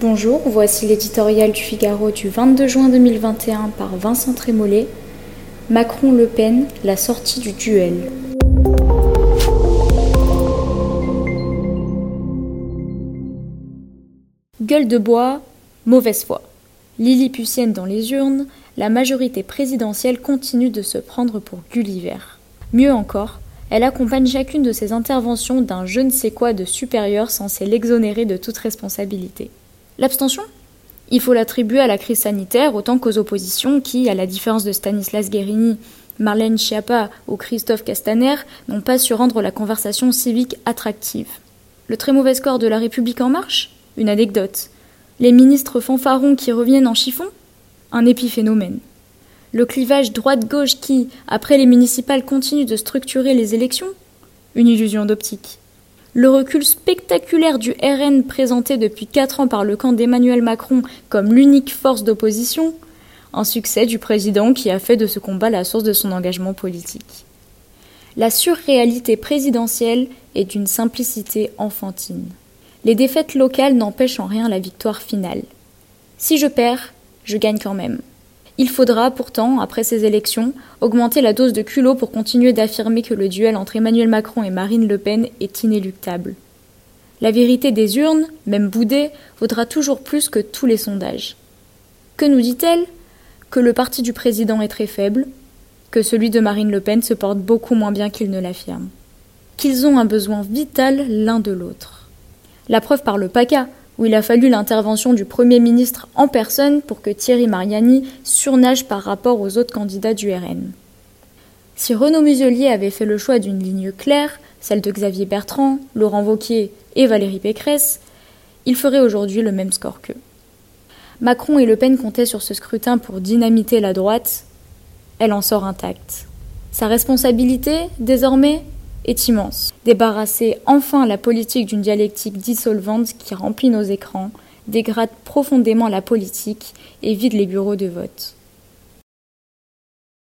Bonjour, voici l'éditorial du Figaro du 22 juin 2021 par Vincent Trémollet. Macron-Le Pen, la sortie du duel. Gueule de bois, mauvaise foi. Lilliputienne dans les urnes, la majorité présidentielle continue de se prendre pour Gulliver. Mieux encore, elle accompagne chacune de ses interventions d'un je ne sais quoi de supérieur censé l'exonérer de toute responsabilité. L'abstention? Il faut l'attribuer à la crise sanitaire autant qu'aux oppositions qui, à la différence de Stanislas Guérini, Marlène Schiappa ou Christophe Castaner, n'ont pas su rendre la conversation civique attractive. Le très mauvais score de La République en marche? Une anecdote. Les ministres fanfarons qui reviennent en chiffon? Un épiphénomène. Le clivage droite-gauche qui, après les municipales, continue de structurer les élections? Une illusion d'optique. Le recul spectaculaire du RN présenté depuis quatre ans par le camp d'Emmanuel Macron comme l'unique force d'opposition, un succès du président qui a fait de ce combat la source de son engagement politique. La surréalité présidentielle est d'une simplicité enfantine. Les défaites locales n'empêchent en rien la victoire finale. Si je perds, je gagne quand même. Il faudra pourtant, après ces élections, augmenter la dose de culot pour continuer d'affirmer que le duel entre Emmanuel Macron et Marine Le Pen est inéluctable. La vérité des urnes, même boudée, vaudra toujours plus que tous les sondages. Que nous dit-elle? Que le parti du président est très faible, que celui de Marine Le Pen se porte beaucoup moins bien qu'il ne l'affirme, qu'ils ont un besoin vital l'un de l'autre. La preuve par le PACA, où il a fallu l'intervention du Premier ministre en personne pour que Thierry Mariani surnage par rapport aux autres candidats du RN. Si Renaud Muselier avait fait le choix d'une ligne claire, celle de Xavier Bertrand, Laurent Vauquier et Valérie Pécresse, il ferait aujourd'hui le même score qu'eux. Macron et Le Pen comptaient sur ce scrutin pour dynamiter la droite. Elle en sort intacte. Sa responsabilité, désormais, est immense. Débarrasser enfin la politique d'une dialectique dissolvante qui remplit nos écrans, dégrade profondément la politique et vide les bureaux de vote.